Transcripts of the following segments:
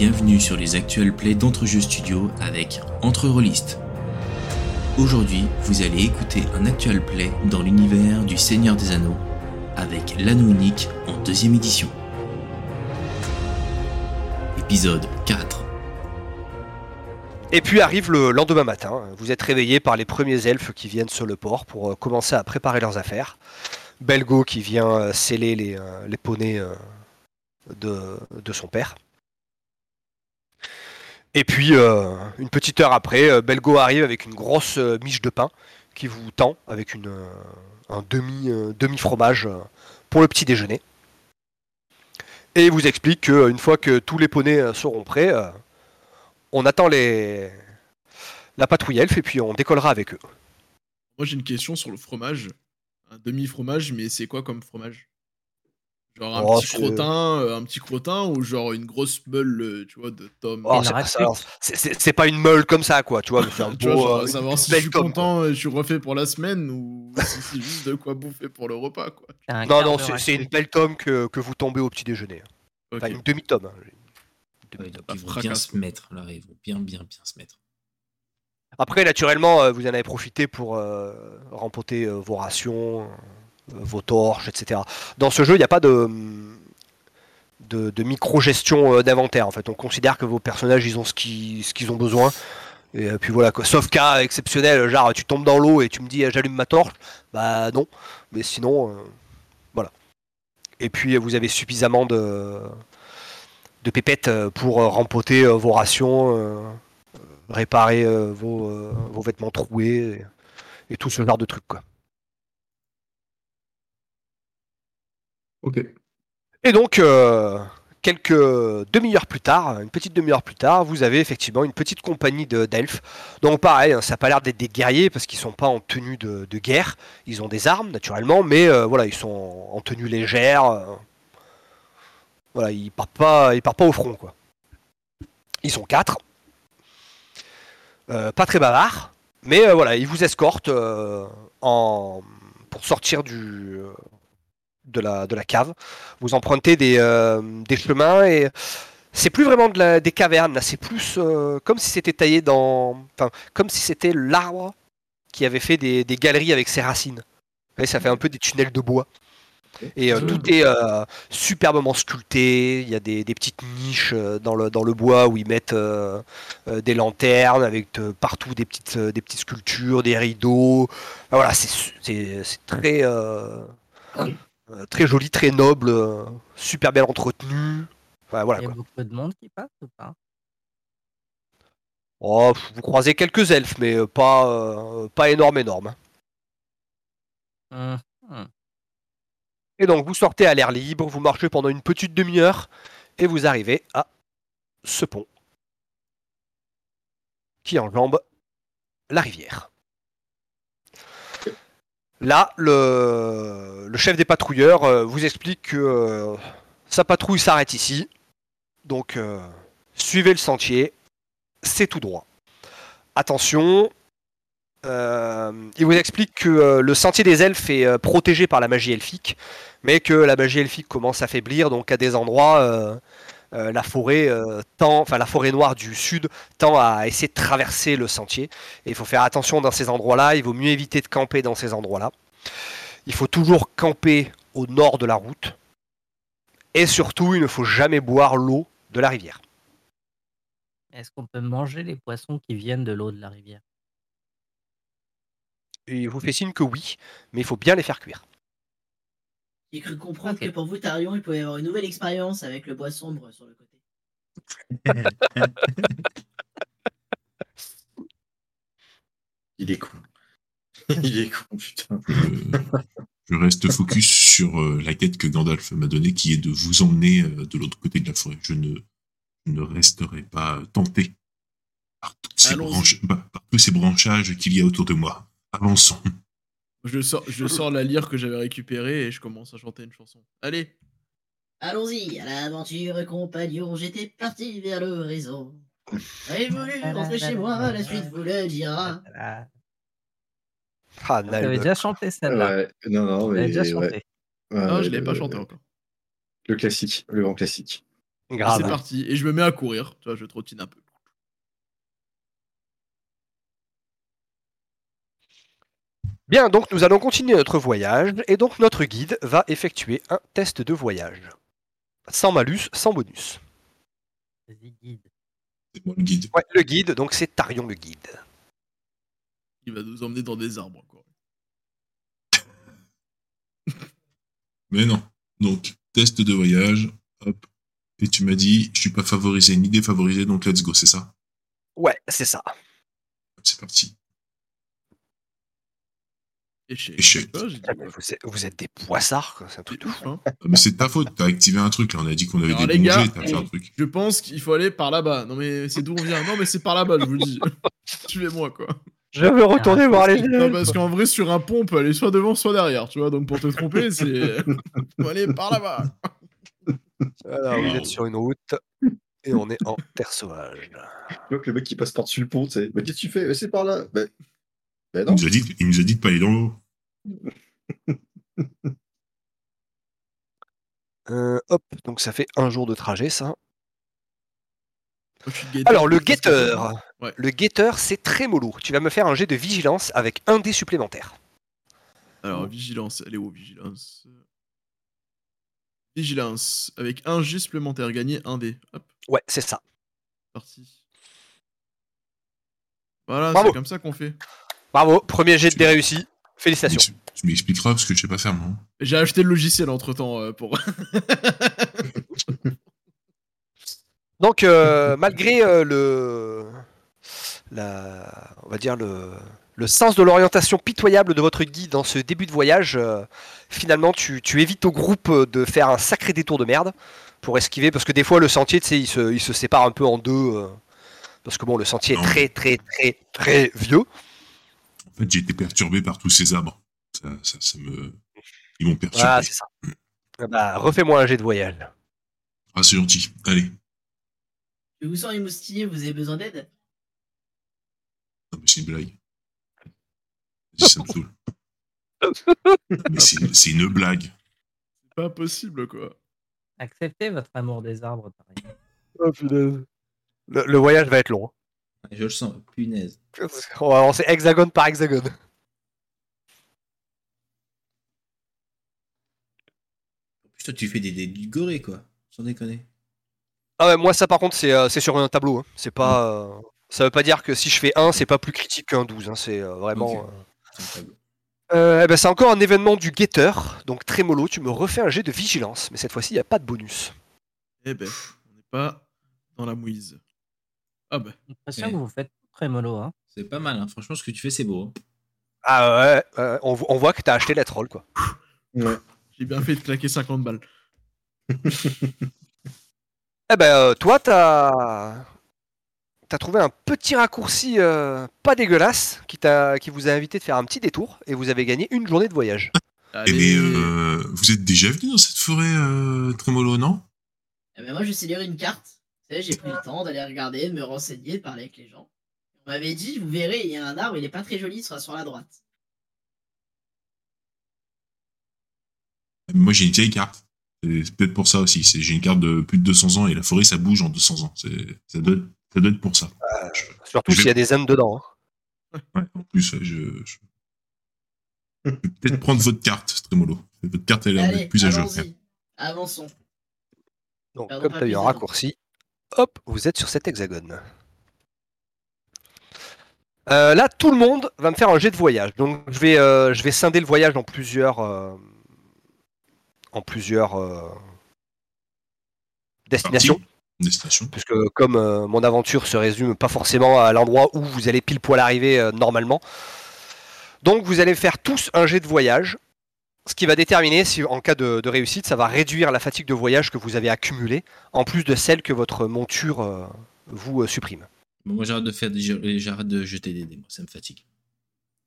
bienvenue sur les actuels plays d'Entrejeux Studio avec Entre Rollistes. Aujourd'hui, vous allez écouter un actual play dans l'univers du Seigneur des Anneaux avec l'anneau unique en deuxième édition. Épisode 4. Et puis arrive le lendemain matin, vous êtes réveillé par les premiers elfes qui viennent sur le port pour euh, commencer à préparer leurs affaires. Belgo qui vient euh, sceller les, euh, les poneys de, de son père. Et puis, euh, une petite heure après, euh, Belgo arrive avec une grosse euh, miche de pain qui vous tend avec un demi, demi-fromage euh, pour le petit déjeuner. Et vous explique qu'une fois que tous les poneys seront prêts, on attend les... la patrouille elfe et puis on décollera avec eux. Moi, j'ai une question sur le fromage. Un demi-fromage, mais c'est quoi comme fromage? Genre un Oh, petit crottin, euh, un petit crottin ou genre une grosse meule, euh, tu vois, de tome. Oh, c'est- pas une meule comme ça, quoi, tu vois, mais un tu vois, beau, genre, euh, savoir si je suis content je suis refait pour la semaine ou si c'est juste de quoi bouffer pour le repas, quoi. Non, non, c'est une belle tome que, que vous tombez au petit déjeuner. Ok. Enfin, une demi-tome. hein. Ouais, ils vont bien se mettre là, ils vont bien bien bien se mettre. Après, naturellement, vous en avez profité pour euh, rempoter euh, vos rations, euh, vos torches, etc. Dans ce jeu, il n'y a pas de, de, micro-gestion euh, d'inventaire. En fait, on considère que vos personnages, ils ont ce qu'ils ont besoin. Et euh, puis voilà, quoi. sauf cas exceptionnel, genre tu tombes dans l'eau et tu me dis euh, j'allume ma torche, bah non. Mais sinon, euh, voilà. Et puis euh, vous avez suffisamment de, de pépettes euh, pour euh, rempoter euh, vos rations, euh, réparer euh, vos, euh, vos vêtements troués et, et tout ce genre de trucs quoi. Et donc, euh, quelques demi-heures plus tard, une petite demi-heure plus tard, vous avez effectivement une petite compagnie de- d'elfes. Donc pareil, hein, ça n'a pas l'air d'être des guerriers parce qu'ils sont pas en tenue de, guerre. Ils ont des armes naturellement, mais euh, voilà, ils sont en tenue légère. euh. voilà, ils partent pas, ils partent pas au front quoi. Ils sont quatre, pas très bavards, mais voilà, ils vous escortent en pour sortir du de la de la cave vous empruntez des, euh, des chemins et c'est plus vraiment de la- des cavernes c'est plus euh, comme si c'était taillé dans, enfin comme si c'était l'arbre qui avait fait des, des galeries avec ses racines. Vous voyez, ça fait un peu des tunnels de bois. Et euh, tout est superbement sculpté. Il y a des, des petites niches dans le, dans le bois où ils mettent des lanternes avec partout des petites, des petites sculptures, des rideaux. Voilà, c'est très, euh, très joli, très noble, euh, super bien entretenu. Enfin, voilà, Il y a quoi. beaucoup de monde qui passe ou pas? Oh, vous croisez quelques elfes, mais euh, pas, euh, pas énorme, énorme. Hum, hum. Et donc vous sortez à l'air libre, vous marchez pendant une petite demi-heure et vous arrivez à ce pont qui enjambe la rivière. Là, le, chef des patrouilleurs euh, vous explique que euh, sa patrouille s'arrête ici. Donc euh, suivez le sentier, c'est tout droit. Attention, il vous explique que le sentier des elfes est protégé par la magie elfique, mais que la magie elfique commence à faiblir, donc à des endroits, euh, la forêt euh, tend, enfin la forêt noire du sud tend à essayer de traverser le sentier. Et il faut faire attention dans ces endroits-là. Il vaut mieux éviter de camper dans ces endroits-là. Il faut toujours camper au nord de la route. Et surtout, il ne faut jamais boire l'eau de la rivière. Est-ce qu'on peut manger les poissons qui viennent de l'eau de la rivière? Il vous fait signe que oui, mais il faut bien les faire cuire. J'ai cru comprendre que pour vous, Tarion, il pouvait y avoir une nouvelle expérience avec le bois sombre sur le côté. Il est con. Il est con, putain. Euh, je reste focus sur euh, la quête que Gandalf m'a donnée, qui est de vous emmener euh, de l'autre côté de la forêt. Je ne, je ne resterai pas tenté par, toutes ces Allons-y. branches- par- par tous ces branchages qu'il y a autour de moi. Avançons. Je sors, je sors la lyre que j'avais récupérée et je commence à chanter une chanson. Allez Allons-y, à l'aventure, compagnon, j'étais parti vers l'horizon. J'ai voulu rentrer chez moi, la suite vous le dira. Ah, Ah, J'avais Nalbuck. déjà chanté celle-là. Ouais, non, non, J'avais mais. déjà chanté. Ouais, Non, ouais, je l'ai pas chanté encore. Le classique, le grand classique. C'est parti. Et je me mets à courir. Tu vois, je trottine un peu. Bien, donc nous allons continuer notre voyage et donc notre guide va effectuer un test de voyage. Sans malus, sans bonus. Vas-y, guide. C'est moi le guide. Ouais, le guide, donc c'est Tarion le guide. Il va nous emmener dans des arbres encore. Mais non. Donc, test de voyage. Hop. Et tu m'as dit, je suis pas favorisé ni défavorisé, donc let's go, c'est ça? Ouais, c'est ça. C'est parti. Échec. Dit, Ah, mais Vous êtes, vous êtes des poissards, quoi, c'est un truc de ouf, hein. Ah, mais c'est de ta faute, t'as activé un truc, là. On a dit qu'on avait Alors, des bons gars, jets, t'as fait un truc. Je pense qu'il faut aller par là-bas. Non mais c'est d'où on vient? Non mais c'est par là-bas, je vous le dis. Suivez-moi quoi. Je veux retourner Ah, voir les Non elfes. parce qu'en vrai sur un pont on peut aller soit devant soit derrière, tu vois. Donc pour te tromper c'est faut aller par là-bas. Alors, vous êtes sur une route et on est en terre sauvage. Tu vois que le mec qui passe par-dessus le pont, tu sais. Mais qu'est-ce que tu fais? C'est par là. Ben, Il nous, a dit, il nous a dit de pas aller dans l'eau. Euh, hop, donc ça fait un jour de trajet, ça. Alors, le guetteur. Ouais. Le guetteur, c'est très mollo. Tu vas me faire un jet de vigilance avec un dé supplémentaire. Alors vigilance, elle est où vigilance? Vigilance avec un G supplémentaire, gagner un dé. Hop, Ouais, c'est ça. parti. Voilà, c'est comme ça qu'on fait. Bravo, premier jet de dé réussi. Félicitations. Tu m'expliqueras parce que je sais pas faire, moi. J'ai acheté le logiciel entre temps pour. Donc, euh, malgré euh, le, la, on va dire le, le sens de l'orientation pitoyable de votre guide dans ce début de voyage, euh, finalement, tu, tu évites au groupe euh, de faire un sacré détour de merde pour esquiver, parce que des fois, le sentier, tu sais, il se, il se sépare un peu en deux, euh, parce que bon, le sentier est très, très, très, très vieux. En fait, j'ai été perturbé par tous ces arbres. Ça, ça, ça me. Ils m'ont perturbé. Ah, c'est ça. Ah Bah, refais-moi un jet de voyage. Ah, c'est gentil. Allez. Je vous sens émoustillé, vous avez besoin d'aide? Non, mais c'est une blague. Vas-y, ça me saoule. Mais c'est c'est une blague. C'est pas possible quoi. Acceptez votre amour des arbres, Tarion. Oh, le, le voyage va être long. Je le sens, punaise. On va avancer hexagone par hexagone. En plus, toi, tu fais des dés du goré, quoi. Sans déconner. Ah ouais, moi ça par contre c'est euh, c'est sur un tableau. hein. C'est pas. euh, ça veut pas dire que si je fais 1, c'est pas plus critique qu'un 12. hein. C'est euh, vraiment. C'est un eh ben, c'est encore un événement du guetteur. Donc Trémolo, tu me refais un jet de vigilance. Mais cette fois-ci, il n'y a pas de bonus. Eh ben, on n'est pas dans la mouise. Ah ben, J'ai l'impression Ouais. que vous faites très mollo. Hein. C'est pas mal, hein. franchement, ce que tu fais, c'est beau. hein. Ah ouais, ouais, on, vo- on voit que t'as acheté la troll quoi. Ouais. j'ai bien fait de claquer 50 balles. Eh ben, euh, toi, t'as. T'as trouvé un petit raccourci euh, pas dégueulasse qui, t'a- qui vous a invité de faire un petit détour et vous avez gagné une journée de voyage. Eh Allez, mais euh, vous êtes déjà venu dans cette forêt, euh, Trémolo, non? Eh ben, Moi, je sais lire une carte. J'ai pris le temps d'aller regarder, de me renseigner, de parler avec les gens. On m'avait dit, vous verrez, il y a un arbre, il est pas très joli, il sera sur la droite. Moi, j'ai une vieille carte. C'est peut-être pour ça aussi. C'est- J'ai une carte de plus de 200 ans et la forêt, ça bouge en 200 ans. C'est- Ça doit, être- ça doit être pour ça. Surtout Je vais- s'il y a des âmes dedans. hein. Ouais, en plus, je, je... je vais peut-être prendre votre carte, Trémolo. Votre carte, elle d'être plus à jour. Avançons. Donc, Perdons comme tu as eu un raccourci, hop, vous êtes sur cet hexagone. Euh, là, tout le monde va me faire un jet de voyage. Donc, je vais, euh, je vais scinder le voyage en plusieurs, euh, en plusieurs destinations. Destination. Puisque comme mon aventure se résume pas forcément à l'endroit où vous allez pile poil arriver normalement. Donc vous allez faire tous un jet de voyage, ce qui va déterminer si en cas de, de réussite, ça va réduire la fatigue de voyage que vous avez accumulée, en plus de celle que votre monture euh, vous euh, supprime. Bon, moi, j'arrête de faire des... j'arrête de jeter des dés, moi, ça me fatigue.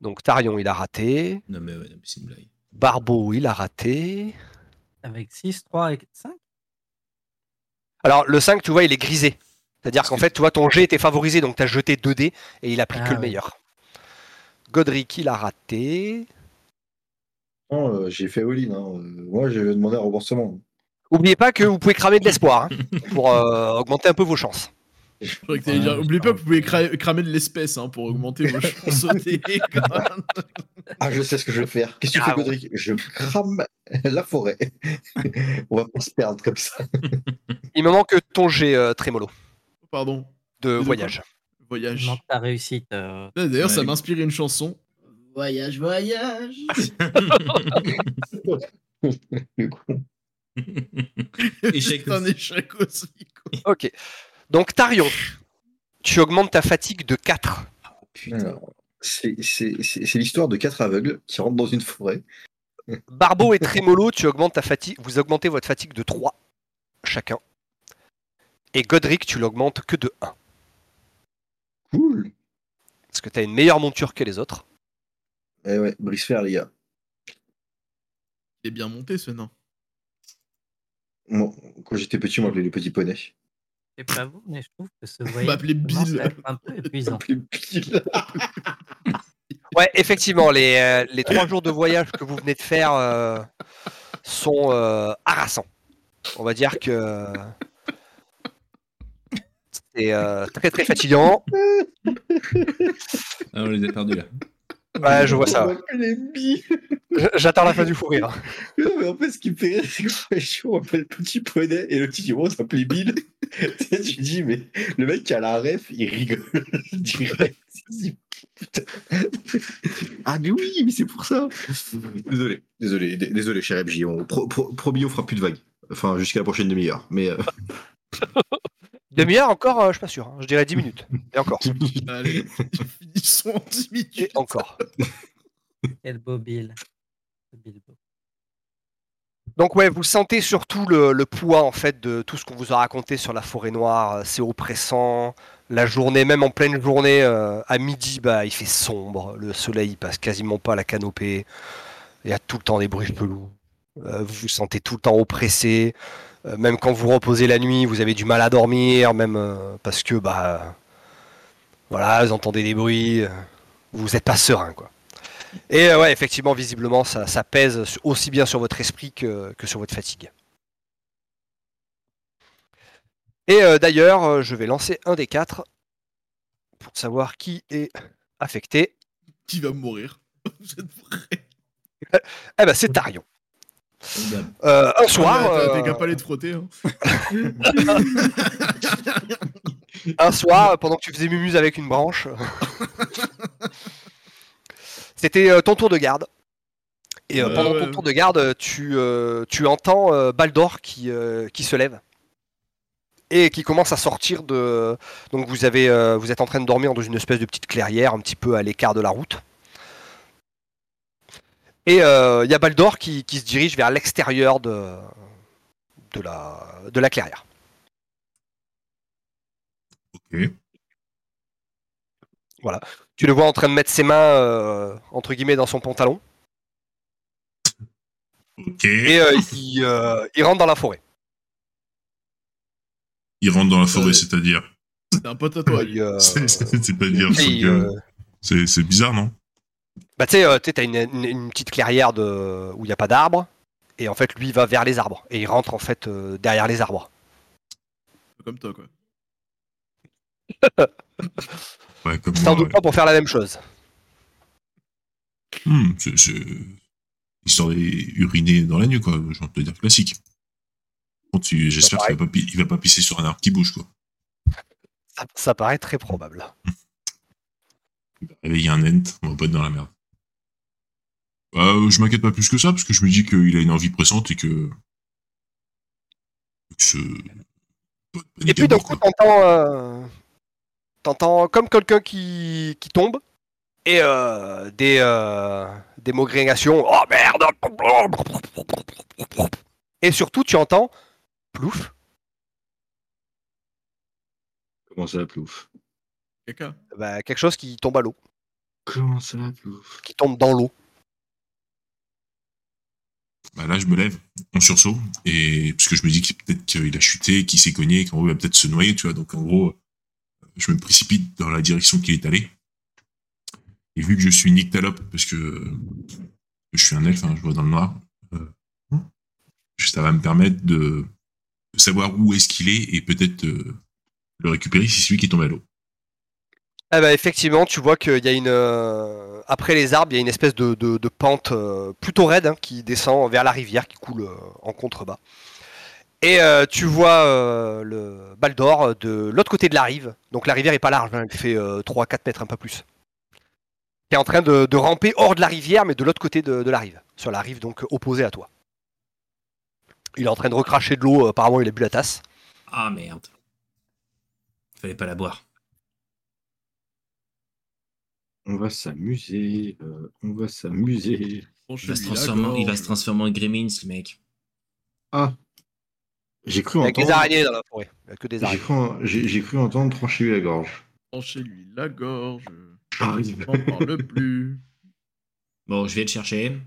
Donc Tarion il a raté, Non, mais, ouais, non, mais c'est une blague. Barbeau il a raté. Avec 6, 3 et 5 Alors le 5 tu vois il est grisé. C'est-à-dire qu'en fait tu vois ton jet était favorisé donc tu as jeté 2 dés et il a pris Ah que le meilleur. Godric il a raté. Euh, j'ai fait all-in. hein. Moi, j'ai demandé un remboursement. Oubliez pas que vous pouvez cramer de l'espoir hein, pour euh, augmenter un peu vos chances. Dire, oubliez pas que vous pouvez cra- cramer de l'espèce hein, pour augmenter vos chances. Ah, je sais ce que je vais faire. Qu'est-ce que tu Ah fais, bon. Godric? Je crame la forêt. On va pas se perdre comme ça. Il me manque ton jet euh, trémolo Pardon, de voyage. Il voyage. manque ta réussite. euh, D'ailleurs, ça Ouais. m'a inspiré une chanson. Voyage, voyage. Le con. Échec un échec aussi. quoi. Ok. Donc Tarion, tu augmentes ta fatigue de 4. Alors, C'est c'est- c'est- c'est l'histoire de quatre aveugles qui rentrent dans une forêt. Barbeau et Trémolo, tu augmentes ta fatigue, vous augmentez votre fatigue de 3 chacun. Et Godric, tu l'augmentes que de 1. Cool. Parce que tu as une meilleure monture que les autres. Eh ouais, brise fer, les gars. Il est bien monté ce nain. Moi, quand j'étais petit, on m'appelait le petit poney. Je sais pas vous, mais je trouve que ce voyage commence Bill. un peu épuisant. Pile. Ouais, effectivement, les, euh, les 3 jours de voyage que vous venez de faire euh, sont euh, harassants. On va dire que c'est euh, très très fatigant. Ah, on les a perdus là. Ouais, je vois ça. J- J'attends la fin du fou rire. Non, mais en fait, ce qui me fait rire, c'est que on m'appelle petit poney et le petit dit, on s'appelait Bill. tu sais, tu dis, mais le mec qui a la ref, il rigole direct. Il dit, Putain. ah, mais oui, mais c'est pour ça. Désolé, désolé, désolé, cher FJ. On, pro, pro- promis, on fera plus de vagues. Enfin, jusqu'à la prochaine demi-heure. Mais euh, Demi-heure encore, euh, je suis pas sûr. hein. Je dirais 10 minutes. Et encore. Allez, finissons en 10 Et minutes. encore. Quel beau Bill. Ce Bilbo. Donc ouais, vous sentez surtout le, le poids en fait de tout ce qu'on vous a raconté sur la forêt noire. Euh, C'est oppressant. La journée, même en pleine journée, euh, à midi, bah il fait sombre. Le soleil il passe quasiment pas à la canopée. Il y a tout le temps des bruits chelous. Euh, vous vous sentez tout le temps oppressé. Euh, même quand vous reposez la nuit, vous avez du mal à dormir, même euh, parce que bah voilà, vous entendez des bruits. euh, vous n'êtes pas serein quoi. Et ouais, effectivement, visiblement, ça, ça pèse aussi bien sur votre esprit que, que sur votre fatigue. Et euh, d'ailleurs, je vais lancer un des quatre pour savoir qui est affecté. Qui va mourir Vous êtes prêts Eh ben, c'est Tarion. Euh, un soir, euh, te frotter. Hein. un soir, pendant que tu faisais mumuse avec une branche, c'était euh, ton tour de garde. Et euh, pendant ouais. ton tour de garde, tu, tu entends Baldor qui, qui se lève et qui commence à sortir de. Donc vous avez, euh, vous êtes en train de dormir dans une espèce de petite clairière, un petit peu à l'écart de la route. Et euh, il y a Baldor qui, qui se dirige vers l'extérieur de, de, la, de la clairière. Ok. Tu le vois en train de mettre ses mains euh, entre guillemets dans son pantalon Ok. et euh, il, euh, il rentre dans la forêt. Il rentre dans la forêt, c'est-à-dire. C'est un pote à toi. euh, C'est-à-dire. euh, c'est bizarre, non? Bah, tu sais, euh, tu t'as une, une- une petite clairière de, où il n'y a pas d'arbres et en fait lui il va vers les arbres et il rentre en fait euh, derrière les arbres. Comme toi, quoi. Ouais, comme Sans moi, doute ouais. pas pour faire la même chose. Hmm, c'est- c'est- Histoire d'uriner dans la nuit, quoi. J'ai envie de te dire classique. Bon, tu- J'espère qu'il va, pas il va pas pisser sur un arbre qui bouge, quoi. Ça, ça paraît très probable. Il va réveiller un ent, on va pas être dans la merde. Euh, je m'inquiète pas plus que ça, parce que je me dis qu'il a une envie pressante et que. que ce- Et puis d'un coup t'entends, euh, t'entends comme quelqu'un qui, qui tombe et euh, des, euh, des mogrégations. Oh merde Et surtout tu entends plouf. Comment ça, plouf? Caca. Bah, quelque chose qui tombe à l'eau, Comment ça, plouf? Qui tombe dans l'eau. Bah là, je me lève en sursaut, et parce que je me dis que peut-être qu'il a chuté, qu'il s'est cogné, qu'en gros, il va peut-être se noyer, tu vois. Donc, en gros, je me précipite dans la direction qu'il est allé. Et vu que je suis nyctalope, parce que je suis un elfe, hein, je vois dans le noir, euh, ça va me permettre de, de savoir où est-ce qu'il est et peut-être euh, le récupérer si c'est celui qui est tombé à l'eau. Eh ben, effectivement, tu vois qu'il y a une. euh, après les arbres, il y a une espèce de, pente euh, plutôt raide hein, qui descend vers la rivière qui coule euh, en contrebas. Et tu vois le Baldor de l'autre côté de la rive. Donc la rivière est pas large, hein, elle fait 3-4 mètres, un peu plus. Qui est en train de, ramper hors de la rivière, mais de l'autre côté de, la rive. Sur la rive donc opposée à toi. Il est en train de recracher de l'eau, apparemment il a bu la tasse. Ah merde. Fallait pas la boire. On va s'amuser. euh, on va s'amuser. Il va, se transformer, il va gorge. se transformer en Gremlins, le mec. Ah J'ai cru Avec des entendre. araignées dans la forêt. Il y a que des J'ai araignées. cru, en- j'ai- j'ai cru entendre trancher la gorge. Tranchez-lui la gorge. J'arrive. On n'en parle plus. Bon, je vais le chercher.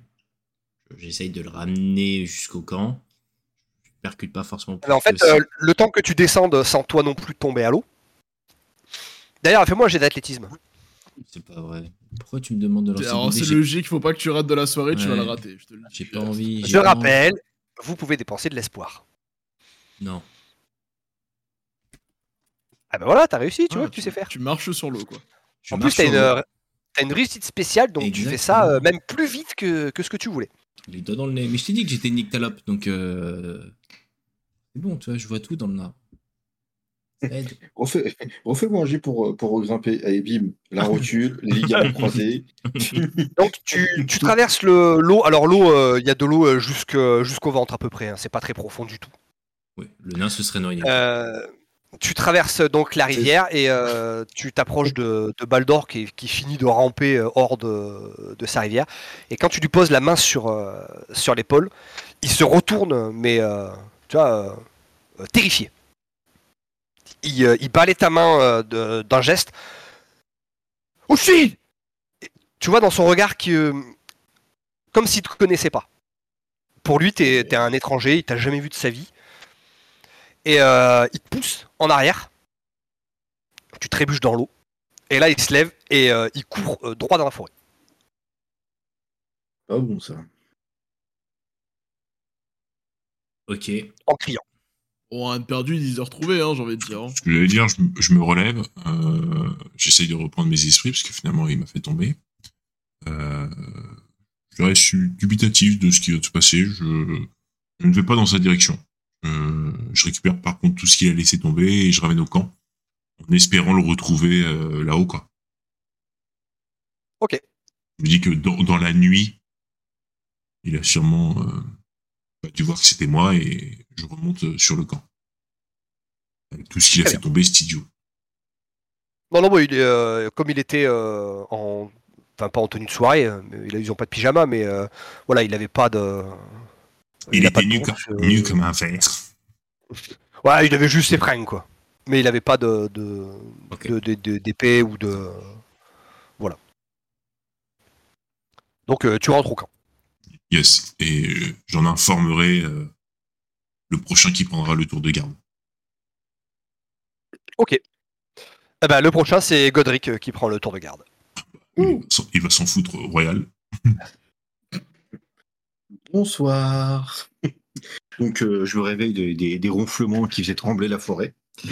J'essaye de le ramener jusqu'au camp. Je percute pas forcément. Mais en fait, euh, le temps que tu descendes sans toi non plus tomber à l'eau. D'ailleurs, fais-moi un jet d'athlétisme. C'est pas vrai. Pourquoi tu me demandes de lancer Alors c'est logique, faut pas que tu rates de la soirée, tu vas la rater. Je te le dis. J'ai pas envie. Je rappelle, vous pouvez dépenser de l'espoir. Non. Ah ben voilà, t'as réussi, tu Ah, vois tu sais faire. Tu marches sur l'eau, quoi. Je en plus, t'as une, euh, t'as une réussite spéciale, donc tu fais ça euh, même plus vite que, que ce que tu voulais. Les doigts dans le nez. Mais je t'ai dit que j'étais une nyctalope, donc. Euh... C'est bon, tu vois, je vois tout dans le nez. Refais- Refais-moi un jet pour, pour grimper. Allez, bim. La rotule, les ligaments croisés. Donc tu, tu traverses le- l'eau. Alors l'eau, euh, il y a de l'eau euh, jusque- jusqu'au ventre à peu près. hein, C'est pas très profond du tout. Ouais, le nain se serait noyé. Euh, tu traverses donc la rivière et euh, tu t'approches de, de Baldor qui, qui finit de ramper euh, hors de, de sa rivière. Et quand tu lui poses la main sur, euh, sur l'épaule, il se retourne, mais euh, tu vois, euh, euh, terrifié. Il, euh, il balaie ta main euh, d'un geste. Aussi Tu vois dans son regard que, euh, comme s'il te connaissait pas. Pour lui, t'es es un étranger, il t'a jamais vu de sa vie. Et euh, il te pousse en arrière. Tu trébuches dans l'eau. Et là, il se lève et euh, il court euh, droit dans la forêt. Ah bon, ça. Ok. En criant. Bon, un de perdu, 10 heures trouvées, hein, j'ai envie de dire. hein. Ce que j'allais dire, je, me- je me relève, euh, j'essaye de reprendre mes esprits parce que finalement il m'a fait tomber. Euh, je reste dubitatif de ce qui va se passer. Je, je ne vais pas dans sa direction. Euh, je récupère par contre tout ce qu'il a laissé tomber et je ramène au camp en espérant le retrouver euh, là-haut. Quoi. Ok. Je me dis que dans, dans la nuit, il a sûrement euh, pas dû voir que c'était moi et je remonte euh, sur le camp. Avec tout ce qu'il a fait tomber, cet idiot. Non, non, bon, il est, euh, comme il était euh, en. Enfin, pas en tenue de soirée, mais il a- ils ont pas de pyjama, mais euh, voilà, il avait pas de. Il, a pas était nu, comme, nu comme un fer. Ouais, il avait juste ses fringues, quoi. Mais il avait pas de de- d'épée ou de. Voilà. Donc, tu rentres au camp. Yes. Et euh, j'en informerai euh, le prochain qui prendra le tour de garde. Ok. Eh ben, le prochain, c'est Godric euh, qui prend le tour de garde. Il va s'en- Il va s'en foutre royal. Bonsoir. Donc, euh, je me réveille de- des, des ronflements qui faisaient trembler la forêt.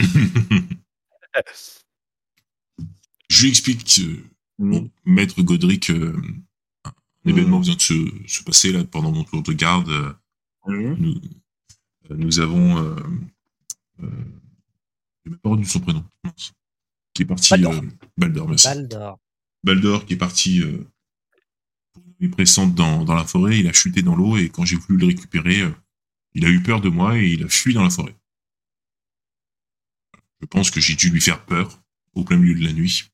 Je lui explique bon, Maître Godric, euh, un événement vient de se, se passer là pendant mon tour de garde. euh, Mhm. nous, euh, nous avons. Euh, euh, j'ai même pas retenu son prénom. Qui est parti. Baldor. euh, Baldor, merci. Baldor. Baldor qui est parti euh, pour une nuit pressante dans, dans la forêt, il a chuté dans l'eau et quand j'ai voulu le récupérer, euh, il a eu peur de moi et il a fui dans la forêt. Je pense que j'ai dû lui faire peur au plein milieu de la nuit.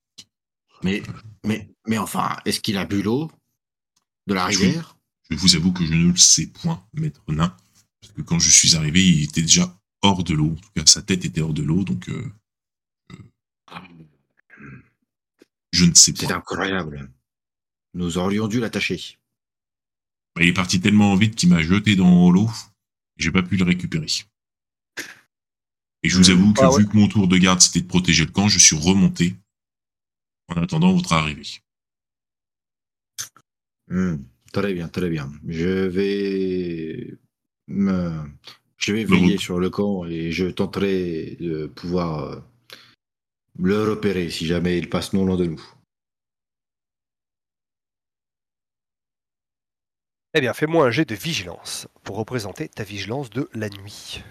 Mais, mais, mais enfin, est-ce qu'il a bu l'eau? De la rivière Je vous avoue que je ne le sais point, maître nain, parce que quand je suis arrivé, il était déjà hors de l'eau. En tout cas, sa tête était hors de l'eau, donc euh, je ne sais C'est pas. incroyable. Nous aurions dû l'attacher. Il est parti tellement vite qu'il m'a jeté dans l'eau j'ai pas pu le récupérer. Et je vous Mmh. avoue que Ah ouais. vu que mon tour de garde c'était de protéger le camp, je suis remonté en attendant votre arrivée. Hmm, Très bien, très bien. Je vais Euh, je vais veiller sur le camp et je tenterai de pouvoir euh, le repérer si jamais il passe non loin de nous. Eh bien, fais-moi un jet de vigilance pour représenter ta vigilance de la nuit.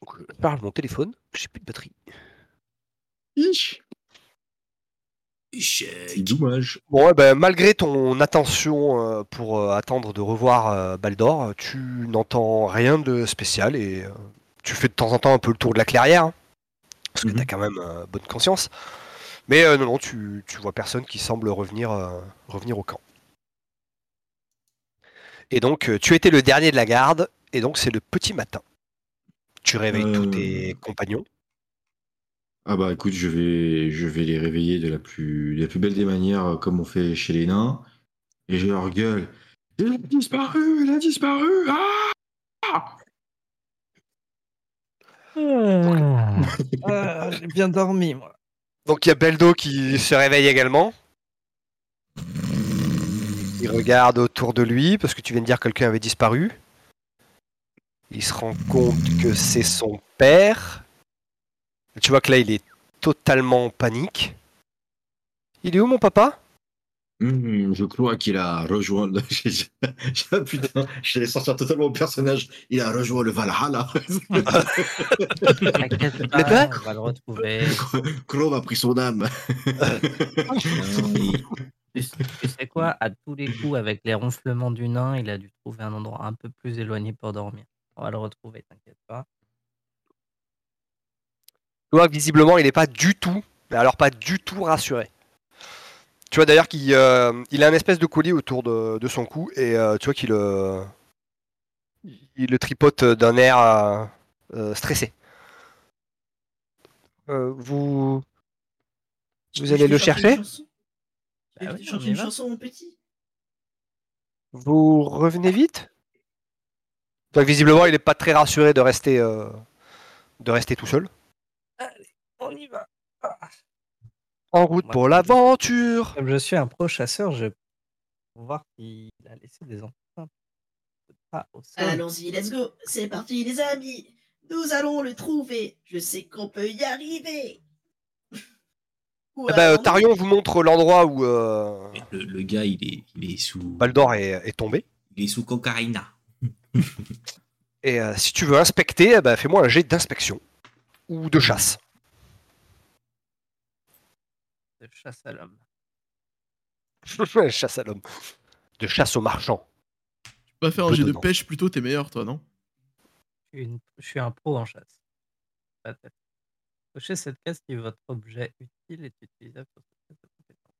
Donc, Je parle mon téléphone, j'ai plus de batterie. C'est dommage. Bon, eh ben, malgré ton attention euh, pour euh, attendre de revoir euh, Baldor, tu n'entends rien de spécial et euh, tu fais de temps en temps un peu le tour de la clairière, hein, parce que Mhm. tu as quand même euh, bonne conscience. Mais euh, non, non, tu, tu vois personne qui semble revenir, euh, revenir au camp. Et donc, euh, tu étais le dernier de la garde, et donc c'est le petit matin. Tu réveilles tous tes compagnons. Ah bah écoute, je vais, je vais les réveiller de la plus, de la plus belle des manières, euh, comme on fait chez les nains. Et je leur gueule. Il a disparu, il a disparu. Ah Ah, J'ai bien dormi, moi. Donc il y a Beldo qui se réveille également. Il regarde autour de lui parce que tu viens de dire que quelqu'un avait disparu. Il se rend compte que c'est son père. Tu vois que là il est totalement en panique. Il est où mon papa? Hum, je crois qu'il a rejoint. le- Putain, j'allais sortir totalement au personnage. Il a rejoint le Valhalla. Pas, on va le retrouver. Chrome a pris son âme. Tu, tu sais quoi? À tous les coups, avec les ronflements du nain, il a dû trouver un endroit un peu plus éloigné pour dormir. On va le retrouver, t'inquiète pas. Tu vois que visiblement il n'est pas du tout, mais alors pas du tout rassuré. Tu vois d'ailleurs qu'il euh, il a un espèce de collier autour de, de son cou et euh, tu vois qu'il euh, il le tripote d'un air stressé. Euh, vous vous allez le chercher? Bah y une chanson, mon petit Vous revenez vite? Donc visiblement il n'est pas très rassuré de rester euh, de rester tout seul. On y va. En route Moi, pour l'aventure. Comme je suis un pro chasseur, je vais voir s'il a laissé des empreintes. Allons-y, let's go. C'est parti, les amis. Nous allons le trouver. Je sais qu'on peut y arriver. Eh ben, allons-nous Tarion vous montre l'endroit où euh, Le, le gars, il est, il est sous. Baldor est- est tombé. Il est sous cocaïna. Et euh, si tu veux inspecter, eh ben, fais-moi un jet d'inspection ou de chasse. De chasse à l'homme. chasse à l'homme. De chasse aux marchands. Tu peux pas faire un jet de pêche plutôt, t'es meilleur, toi, non? Je suis, une- je suis un pro en chasse. Cochez cette case qui est votre objet utile est utilisable sur cette case de compétence.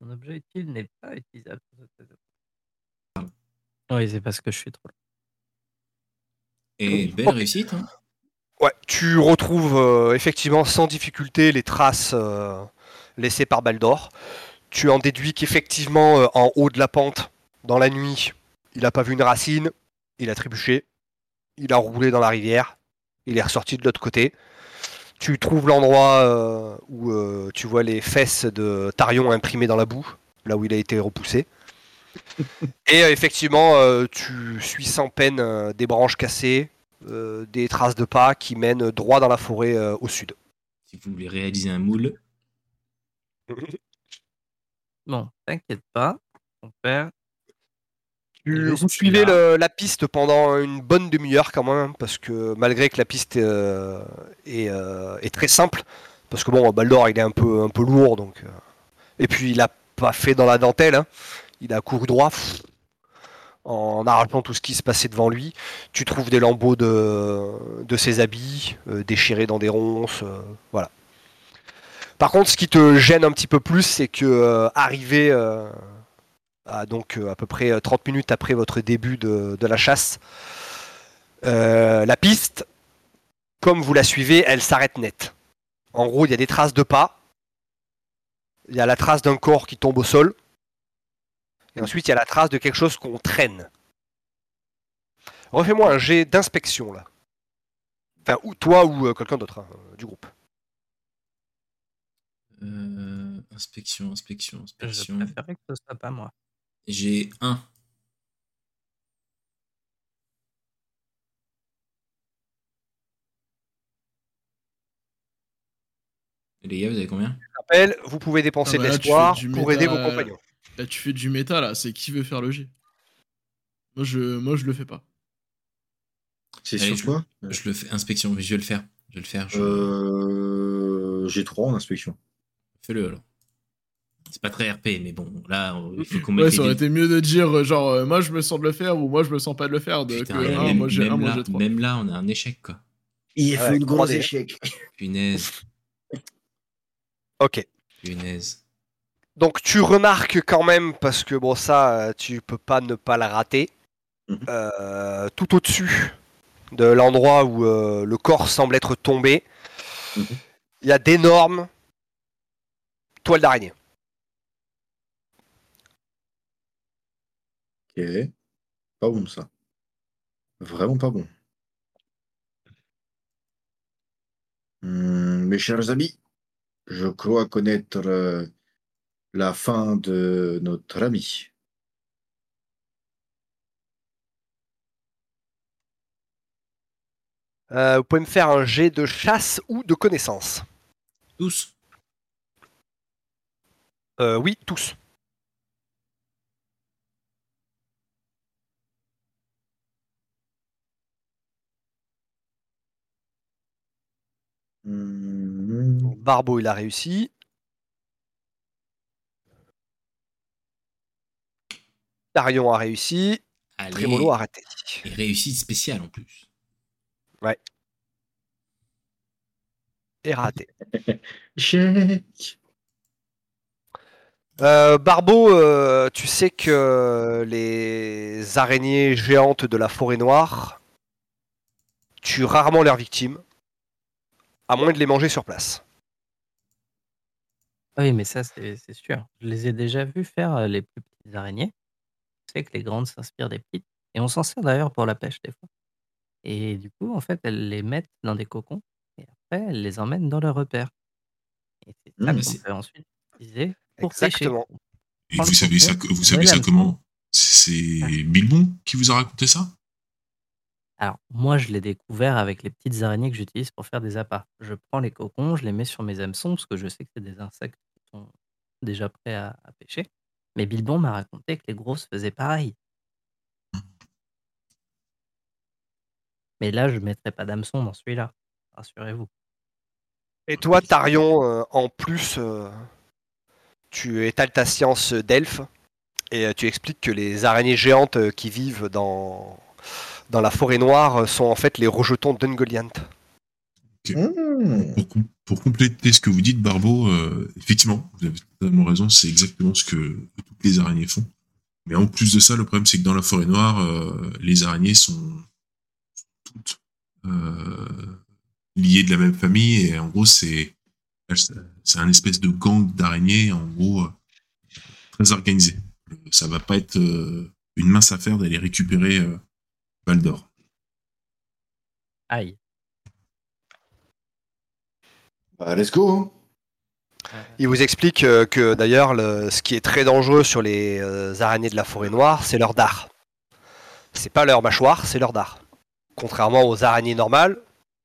Mon objet utile n'est pas utilisable cette case de compétence. Oui, c'est parce que je suis trop. Et belle réussite, hein. Ouais, tu retrouves euh, effectivement sans difficulté les traces euh, laissées par Baldor. Tu en déduis qu'effectivement, euh, en haut de la pente, dans la nuit, il n'a pas vu une racine, il a trébuché, il a roulé dans la rivière, il est ressorti de l'autre côté. Tu trouves l'endroit où tu vois les fesses de Tarion imprimées dans la boue, là où il a été repoussé. Et effectivement, tu suis sans peine des branches cassées, des traces de pas qui mènent droit dans la forêt euh, au sud. Si vous voulez réaliser un moule, Bon, t'inquiète pas. Mon père, Tu, suivez le- la piste pendant une bonne demi-heure quand même, parce que malgré que la piste euh, est, euh, est très simple, parce que bon, Baldor il est un peu, un peu lourd, donc. euh, et puis il a pas fait dans la dentelle, hein. il a couru droit, pff, en arrachant tout ce qui se passait devant lui. Tu trouves des lambeaux de, ses habits, euh, déchirés dans des ronces, euh, voilà. Par contre, ce qui te gêne un petit peu plus, c'est que euh, arrivé à, donc à peu près euh, 30 minutes après votre début de, de la chasse, la piste, comme vous la suivez, elle s'arrête net. En gros, il y a des traces de pas, il y a la trace d'un corps qui tombe au sol, et ensuite il y a la trace de quelque chose qu'on traîne. Refais-moi un jet d'inspection là. Enfin, ou toi ou euh, quelqu'un d'autre hein, du groupe. euh, inspection, inspection, je inspection. préférais que ce soit pas moi. J'ai un. Et Les gars, vous avez combien? Rappel, vous pouvez dépenser Ah bah de là, tu l'espoir pour aider vos compagnons. Là, tu fais du méta, là. C'est qui veut faire le G? Moi je, moi, je le fais pas. C'est sur quoi? Je le fais. Inspection, je vais le faire. Je vais le faire. Je... euh... J'ai 3 en inspection. Fais-le alors. C'est pas très RP, mais bon, là, il faut qu'on mette Ouais, ça aurait été mieux de dire, euh, genre, euh, moi, je me sens de le faire ou moi, je me sens pas de le faire. De, Putain, que, ah, même, moi, j'ai moi, là, j'ai trois. même là, on a un échec, quoi. Il Ouais, fait une grosse 3D. échec. Punaise, Ok. punaise. Donc tu remarques quand même, parce que bon ça, euh, tu peux pas ne pas la rater, Mhm. euh, tout au-dessus de l'endroit où euh, le corps semble être tombé, Mhm. il y a d'énormes toiles d'araignée. Ok. Pas bon ça. Vraiment pas bon. Hmm, mes chers amis, je crois connaître euh, la fin de notre ami. Euh, vous pouvez me faire un jet de chasse ou de connaissance. Tous Euh, oui, tous. Donc, Barbeau, il a réussi. Tarion a réussi. Allez. Trémolo a raté. Et réussite spéciale en plus. Et raté. Échec. Euh, Barbeau, euh, tu sais que les araignées géantes de la forêt noire tuent rarement leurs victimes, à moins de les manger sur place. Oui, mais ça, c'est c'est sûr. Je les ai déjà vus faire euh, les plus petites araignées. Que les grandes s'inspirent des petites. Et on s'en sert d'ailleurs pour la pêche des fois. Et du coup, en fait, elles les mettent dans des cocons et après, elles les emmènent dans leur repère. Et c'est ça Mmh. qu'on peut ensuite utiliser pour Exactement. pêcher. Et vous savez ça, vous savez ça comment? C'est Bilbon qui vous a raconté ça? Alors, moi, je l'ai découvert avec les petites araignées que j'utilise pour faire des appâts. Je prends les cocons, je les mets sur mes hameçons parce que je sais que c'est des insectes qui sont déjà prêts à, à pêcher. Mais Bilbon m'a raconté que les grosses faisaient pareil. Mais là, je ne mettrai pas d'hameçon dans celui-là. Rassurez-vous. Et toi, Tarion, euh, en plus, euh, tu étales ta science d'elfe et euh, tu expliques que les araignées géantes qui vivent dans, dans la forêt noire sont en fait les rejetons d'Ungoliant. Hmm. pour, com- pour compléter ce que vous dites, Barbeau, euh, effectivement, vous avez totalement raison, c'est exactement ce que toutes les araignées font. Mais en plus de ça, le problème, c'est que dans la forêt noire, euh, les araignées sont toutes euh, liées de la même famille, et en gros, c'est c'est un espèce de gang d'araignées, en gros, euh, très organisé. Ça va pas être euh, une mince affaire d'aller récupérer euh, Baldor. Aïe. Bah, let's go. hein. Il vous explique euh, que d'ailleurs, le- ce qui est très dangereux sur les euh, araignées de la forêt noire, c'est leur dard. C'est pas leur mâchoire, c'est leur dard. Contrairement aux araignées normales,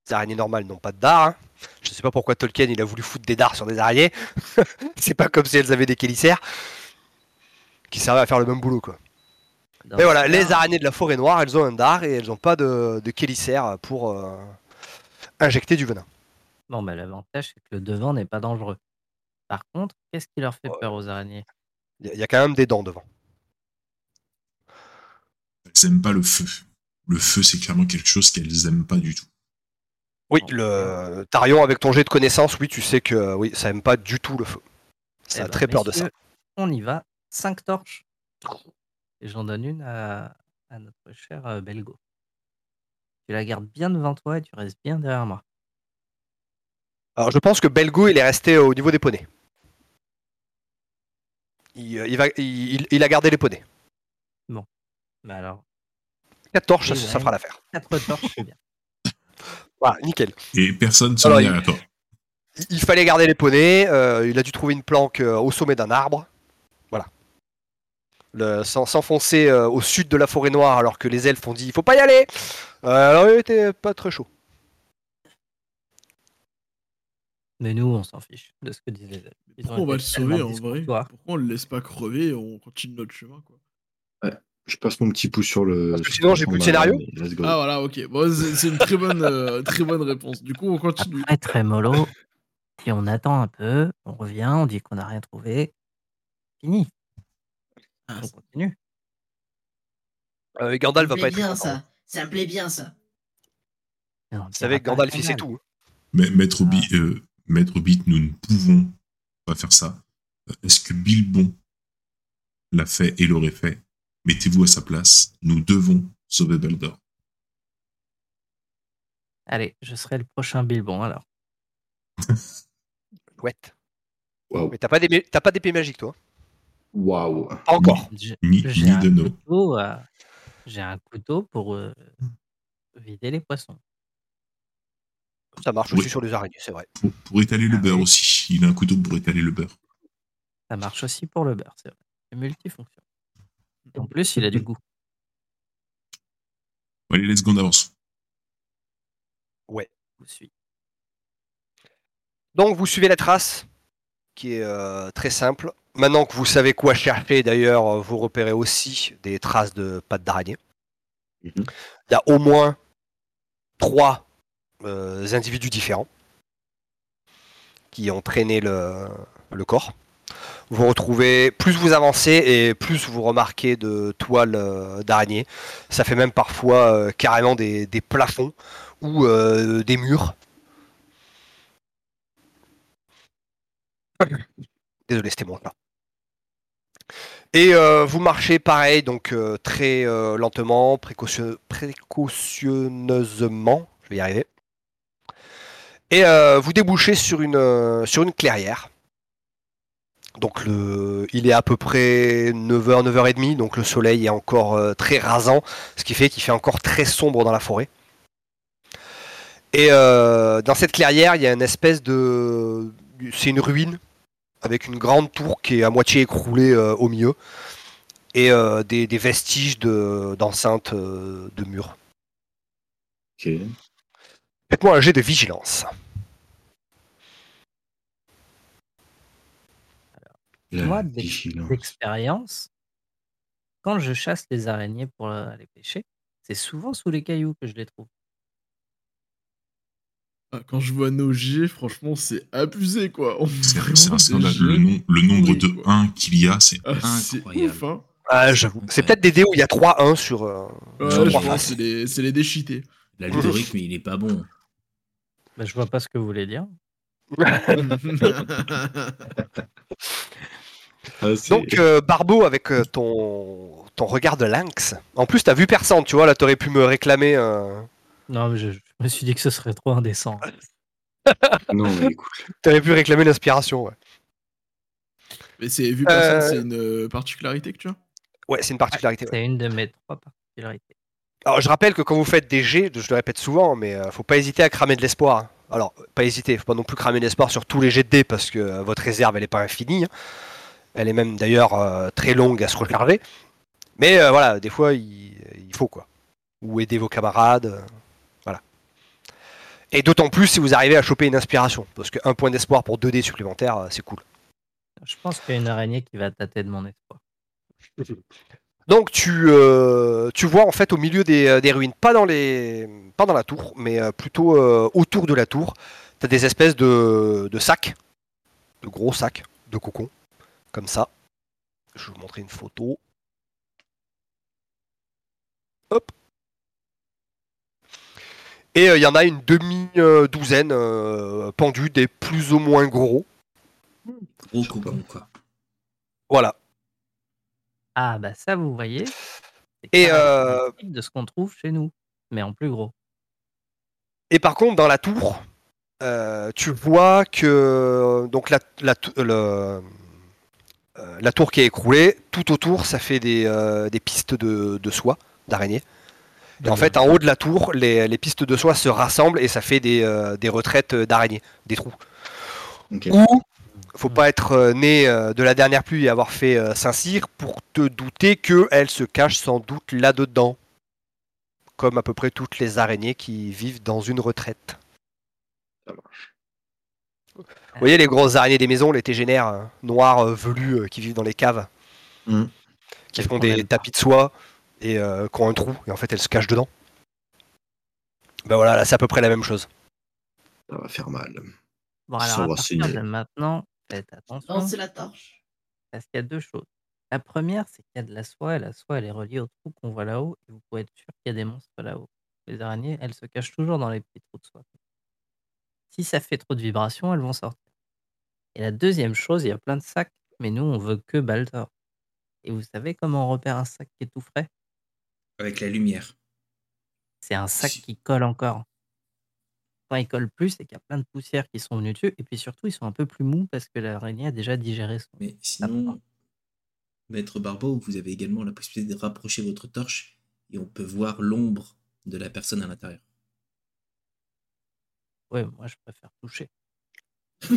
les araignées normales n'ont pas de dard. hein. Je sais pas pourquoi Tolkien il a voulu foutre des dards sur des araignées. c'est pas comme si elles avaient des chélicères qui servaient à faire le même boulot quoi. Mais voilà, les araignées de la forêt noire, elles ont un dard et elles n'ont pas de, de chélicère pour euh, injecter du venin. Bon, bah, l'avantage, c'est que le devant n'est pas dangereux. Par contre, qu'est-ce qui leur fait Ouais. peur aux araignées? Il y, a- il y a quand même des dents devant. Elles aiment pas le feu. Le feu, c'est clairement quelque chose qu'elles aiment pas du tout. Oui, Bon. le Tarion, avec ton jet de connaissance, oui, tu sais que oui, ça aime pas du tout le feu. Ça Eh a ben, très peur de ça. messieurs, On y va. Cinq torches. Et j'en donne une à, à notre cher euh, Belgo. Tu la gardes bien devant toi et tu restes bien derrière moi. Alors, je pense que Belgo, il est resté au niveau des poneys. Il, euh, il va, il, il- il a gardé les poneys. Mais alors, 4 torches, ça, fera l'affaire. quatre torches, c'est bien. Voilà, nickel. Et personne s'en Alors, vient il- à toi. Il, il fallait garder les poneys. euh, il a dû trouver une planque euh, au sommet d'un arbre. Voilà. le- s'enfoncer euh, au sud de la forêt noire alors que les elfes ont dit il faut pas y aller. Euh, alors il était pas très chaud. Mais nous, on s'en fiche de ce que disent les elfes. Ils Pourquoi on va le sauver en vrai? Pourquoi on le laisse pas crever et on continue notre chemin quoi? Je passe mon petit pouce sur le. Parce que sur sinon, j'ai plus de scénario? Ah voilà, ok. Bon, c'est une très bonne, euh, très bonne réponse. Du coup, on continue. Après, très mollo. Puis on attend un peu, on revient, on dit qu'on n'a rien trouvé. Fini. Ah, On continue. Euh, Gandalf va pas être bien ça. Ça me plaît bien ça. Et on Vous savez Gandalf il sait tout. hein. Mais Maître Hobbit, euh, Maître Hobbit, nous ne pouvons pas faire ça. Est-ce que Bilbon l'a fait et l'aurait fait? Mettez-vous à sa place. Nous devons sauver Beldor. Allez, je serai le prochain Bilbon alors. Chouette. Waouh. Mais t'as pas d'épée t'as pas d'épée magique toi? Waouh. Encore. J'ai Ni, j'ai ni un, de nos. couteau, euh, j'ai un couteau pour euh, vider les poissons. Ça marche aussi sur les araignées, c'est vrai. Pour, pour étaler le Ah beurre oui. aussi. Il a un couteau pour étaler le beurre. Ça marche aussi pour le beurre, c'est vrai. C'est multifonction. En plus, il a du goût. Allez, let's go, on avance. Je vous suis. Donc vous suivez la trace, qui est euh, très simple. Maintenant que vous savez quoi chercher, d'ailleurs, euh, vous repérez aussi des traces de pattes d'araignée. Mhm. Il y a au moins trois individus différents qui ont traîné le, corps. Vous retrouvez, plus vous avancez et plus vous remarquez de toiles euh, d'araignée. Ça fait même parfois euh, carrément des, plafonds ou euh, des murs. Désolé, c'était mon chat. Et euh, vous marchez pareil, donc euh, très euh, lentement, précaution- précautionneusement, je vais y arriver. Et euh, vous débouchez sur une, euh, sur une clairière. Donc le, il est à peu près 9h, 9h30, donc le soleil est encore euh, très rasant, ce qui fait qu'il fait encore très sombre dans la forêt. Et dans cette clairière, il y a une espèce de... C'est une ruine avec une grande tour qui est à moitié écroulée au milieu et des, vestiges de- d'enceintes euh, de murs. Faites-moi un jet de vigilance. La Moi. D'expérience, quand je chasse les araignées pour les pêcher, c'est souvent sous les cailloux que je les trouve. Ah, Quand je vois nos G, franchement, c'est abusé quoi. On C'est. Le, nom- le nombre de quoi. 1 qu'il y a, c'est Ah, Incroyable. ouf, hein. Ah, j'avoue. C'est peut-être des dés où il y a 3-1 sur. euh, Ouais, sur c'est les, les déchités. L'algorithme, il est pas bon. Bah, je vois pas ce que vous voulez dire. Ah, Donc, euh, Barbeau, avec euh, ton, ton regard de lynx. En plus, t'as vu personne, tu vois. Là, t'aurais pu me réclamer. euh, Non, mais je, je me suis dit que ce serait trop indécent. Non, mais écoute. T'aurais pu réclamer l'inspiration, ouais. Mais c'est vu personne, Euh, c'est une particularité que tu as? Ouais, c'est une particularité. ouais. C'est une de mes trois particularités. Alors, je rappelle que quand vous faites des jets, je le répète souvent, mais euh, faut pas hésiter à cramer de l'espoir. Alors, pas hésiter, faut pas non plus cramer de l'espoir sur tous les jets de dés parce que euh, votre réserve, elle est pas infinie. hein. Elle est même d'ailleurs euh, très longue à se recharger. Mais euh, voilà, des fois, il, il faut quoi. Ou aider vos camarades. euh, voilà. Et d'autant plus si vous arrivez à choper une inspiration. Parce qu'un point d'espoir pour 2 dés supplémentaires, euh, c'est cool. Je pense qu'il y a une araignée qui va tâter de mon espoir. Donc tu, euh, tu vois en fait au milieu des, euh, des ruines, pas dans, les, pas dans la tour, mais euh, plutôt euh, autour de la tour, tu as des espèces de, de sacs, de gros sacs, de cocons, comme ça. Je vais vous montrer une photo. Hop. Et euh, il y en a une demi-douzaine pendus, des plus ou moins gros. Gros cocon, quoi. Voilà. Ah, bah ça, vous voyez. c'est Et, caractéristique de ce qu'on trouve chez nous, mais en plus gros. Et par contre, dans la tour, euh, tu vois que donc la, la, tou- le- euh, la tour qui est écroulée, tout autour, ça fait des, euh, des pistes de, de soie, d'araignée. Et en fait, en haut de la tour, les, les pistes de soie se rassemblent et ça fait des, euh, des retraites d'araignées, des trous. Ou, faut pas être euh, né euh, de la dernière pluie et avoir fait euh, Saint-Cyr pour te douter qu'elle se cache sans doute là-dedans. Comme à peu près toutes les araignées qui vivent dans une retraite. Ça marche. Vous voyez les grosses araignées des maisons, les tégénaires euh, noirs velus qui vivent dans les caves, Mhm. qui font des tapis de soie et euh, qui ont un trou et en fait elles se cachent dedans. Ben voilà, là c'est à peu près la même chose. Ça va faire mal. Bon, Ça alors à partir de maintenant, faites attention. Lancez la torche. Parce qu'il y a deux choses. La première, c'est qu'il y a de la soie, et la soie, elle est reliée au trou qu'on voit là-haut, et vous pouvez être sûr qu'il y a des monstres là-haut. Les araignées, elles se cachent toujours dans les petits trous de soie. Si ça fait trop de vibrations, elles vont sortir. Et la deuxième chose, il y a plein de sacs, mais nous, on veut que Baltor. Et vous savez comment on repère un sac qui est tout frais? Avec la lumière. C'est un sac Si. qui colle encore. Quand il colle plus, c'est qu'il y a plein de poussières qui sont venues dessus, et puis surtout, ils sont un peu plus mous parce que l'araignée a déjà digéré son. Mais sinon, Maître Barbeau, vous avez également la possibilité de rapprocher votre torche et on peut voir l'ombre de la personne à l'intérieur. Ouais, moi, je préfère toucher.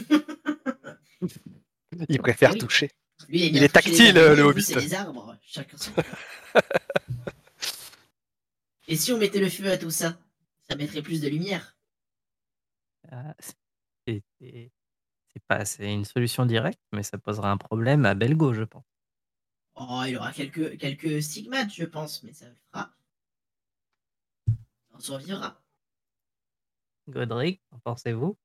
Il préfère Oui. toucher. Lui, Il est les tactile, araignées, le hobbit. c'est les arbres. Chacun son cœur. Et si on mettait le feu à tout ça Ça mettrait plus de lumière. Ah, c'est c'est- c'est pas c'est une solution directe, mais ça posera un problème à Belgo, je pense. Oh, il aura quelques, quelques stigmates, je pense, mais ça le fera. On survivra. Godric, qu'en pensez-vous?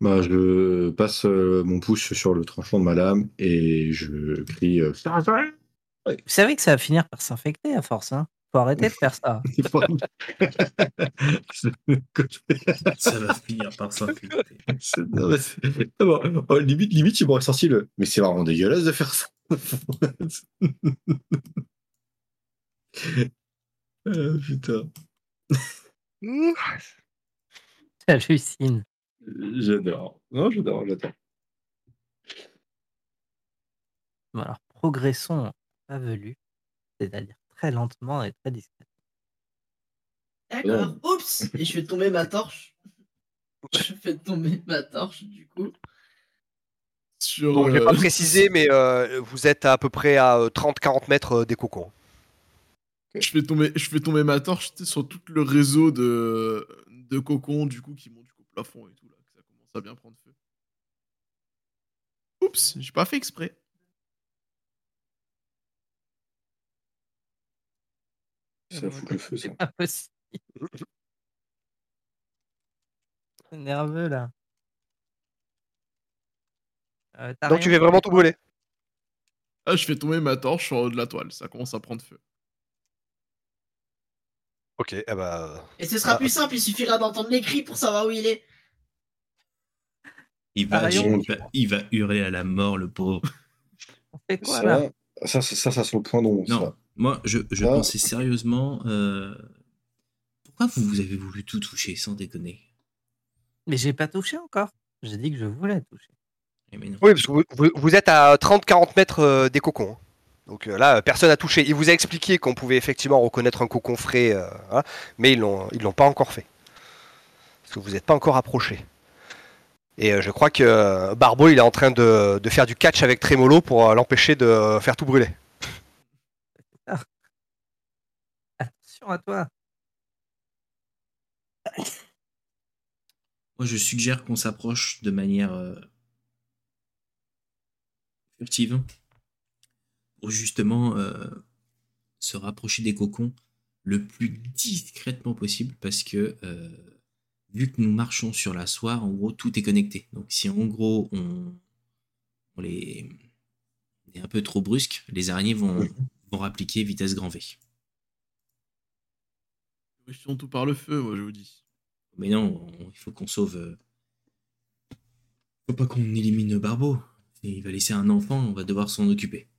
Bah, je passe euh, mon pouce sur le tranchant de ma lame et je crie. euh, Vous savez que ça va finir par s'infecter à force, hein Faut arrêter de faire ça. Ça va finir par s'infiltrer. Bon, oh, limite, limite, il m'aurait sorti le. Mais c'est vraiment dégueulasse de faire ça. Ah, putain, J'hallucine. j'adore. Non, j'adore, j'adore. Bon, alors, progressons pas velu, c'est-à-dire très lentement et très discrètement. D'accord. Oups Et je fais tomber ma torche. Je fais tomber ma torche, du coup. Sur, Donc, je vais euh, pas préciser, mais euh, vous êtes à, peu près à euh, 30-40 mètres euh, des cocons. je, fais tomber, je fais tomber ma torche sur tout le réseau de, de cocons du coup qui montent jusqu'au plafond et tout là, que ça commence à bien prendre feu. Oups, j'ai pas fait exprès. Ça fout le feu, ça. C'est pas possible. Nerveux là. Euh, t'as Donc, tu fais vraiment tout brûler. Ah, je fais tomber ma torche sur haut de la toile, ça commence à prendre feu. Ok, eh ben, Et ce sera Ah. plus simple, il suffira d'entendre les cris pour savoir où il est. Il va, Ah, il, rayon. va, il va hurler à la mort, le pauvre. On fait quoi là Ça, ça, ça, ça, ça sur le point d'ombre. Non, ça. Moi, je, je Ah. pensais sérieusement. euh, Pourquoi vous, vous avez voulu tout toucher, sans déconner? Mais j'ai pas touché encore. J'ai dit que je voulais toucher. Eh mais non. oui, parce que vous, vous- vous êtes à 30-40 mètres euh, des cocons. hein. Donc euh, là, personne n'a touché. Il vous a expliqué qu'on pouvait effectivement reconnaître un cocon frais, euh, voilà, mais ils l'ont, ils l'ont pas encore fait. Parce que vous n'êtes pas encore approché. Et euh, je crois que euh, Barbeau, il est en train de, de faire du catch avec Tremolo pour euh, l'empêcher de euh, faire tout brûler. Attention à toi. Moi, je suggère qu'on s'approche de manière euh, furtive pour justement euh, se rapprocher des cocons le plus discrètement possible parce que euh, vu que nous marchons sur la soie, en gros, tout est connecté. Donc, si en gros on, on les on est un peu trop brusque, les araignées vont, vont rappliquer vitesse grand V. Question tout par le feu, moi je vous dis. Mais non, on- il faut qu'on sauve. euh, Faut pas qu'on élimine Barbeau. Il va laisser un enfant, on va devoir s'en occuper.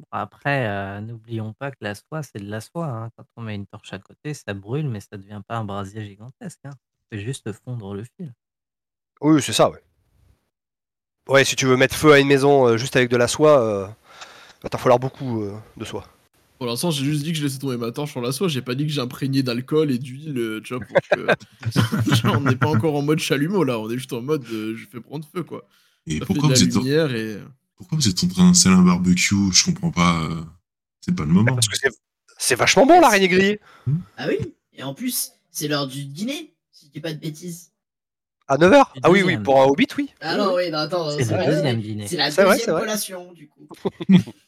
Bon, après, euh, n'oublions pas que la soie, c'est de la soie. hein. Quand on met une torche à côté, ça brûle, mais ça devient pas un brasier gigantesque. Hein. Ça fait juste fondre le fil. Oui, c'est ça, ouais. Ouais, si tu veux mettre feu à une maison euh, juste avec de la soie, euh, va t'en falloir beaucoup euh, de soie. Pour l'instant, j'ai juste dit que je laissais tomber ma torche sur la soie, j'ai pas dit que j'imprégné d'alcool et d'huile, euh, tu vois, pour que. on n'est pas encore en mode chalumeau là, on est juste en mode euh, je fais prendre feu quoi. Et Ça pourquoi vous, la êtes en... et. pourquoi vous êtes en train d'installer un barbecue? Je comprends pas. euh, C'est pas le moment. Parce que c'est- c'est vachement bon l'araignée grillée. Ah oui Et en plus, c'est l'heure du dîner, si je dis pas de bêtises. À 9h Du Ah oui, oui, pour un hobbit, oui. Ah non, oui, bah attends, C'est pas- deuxième dîner. C'est la C'est vrai, deuxième collation, du coup.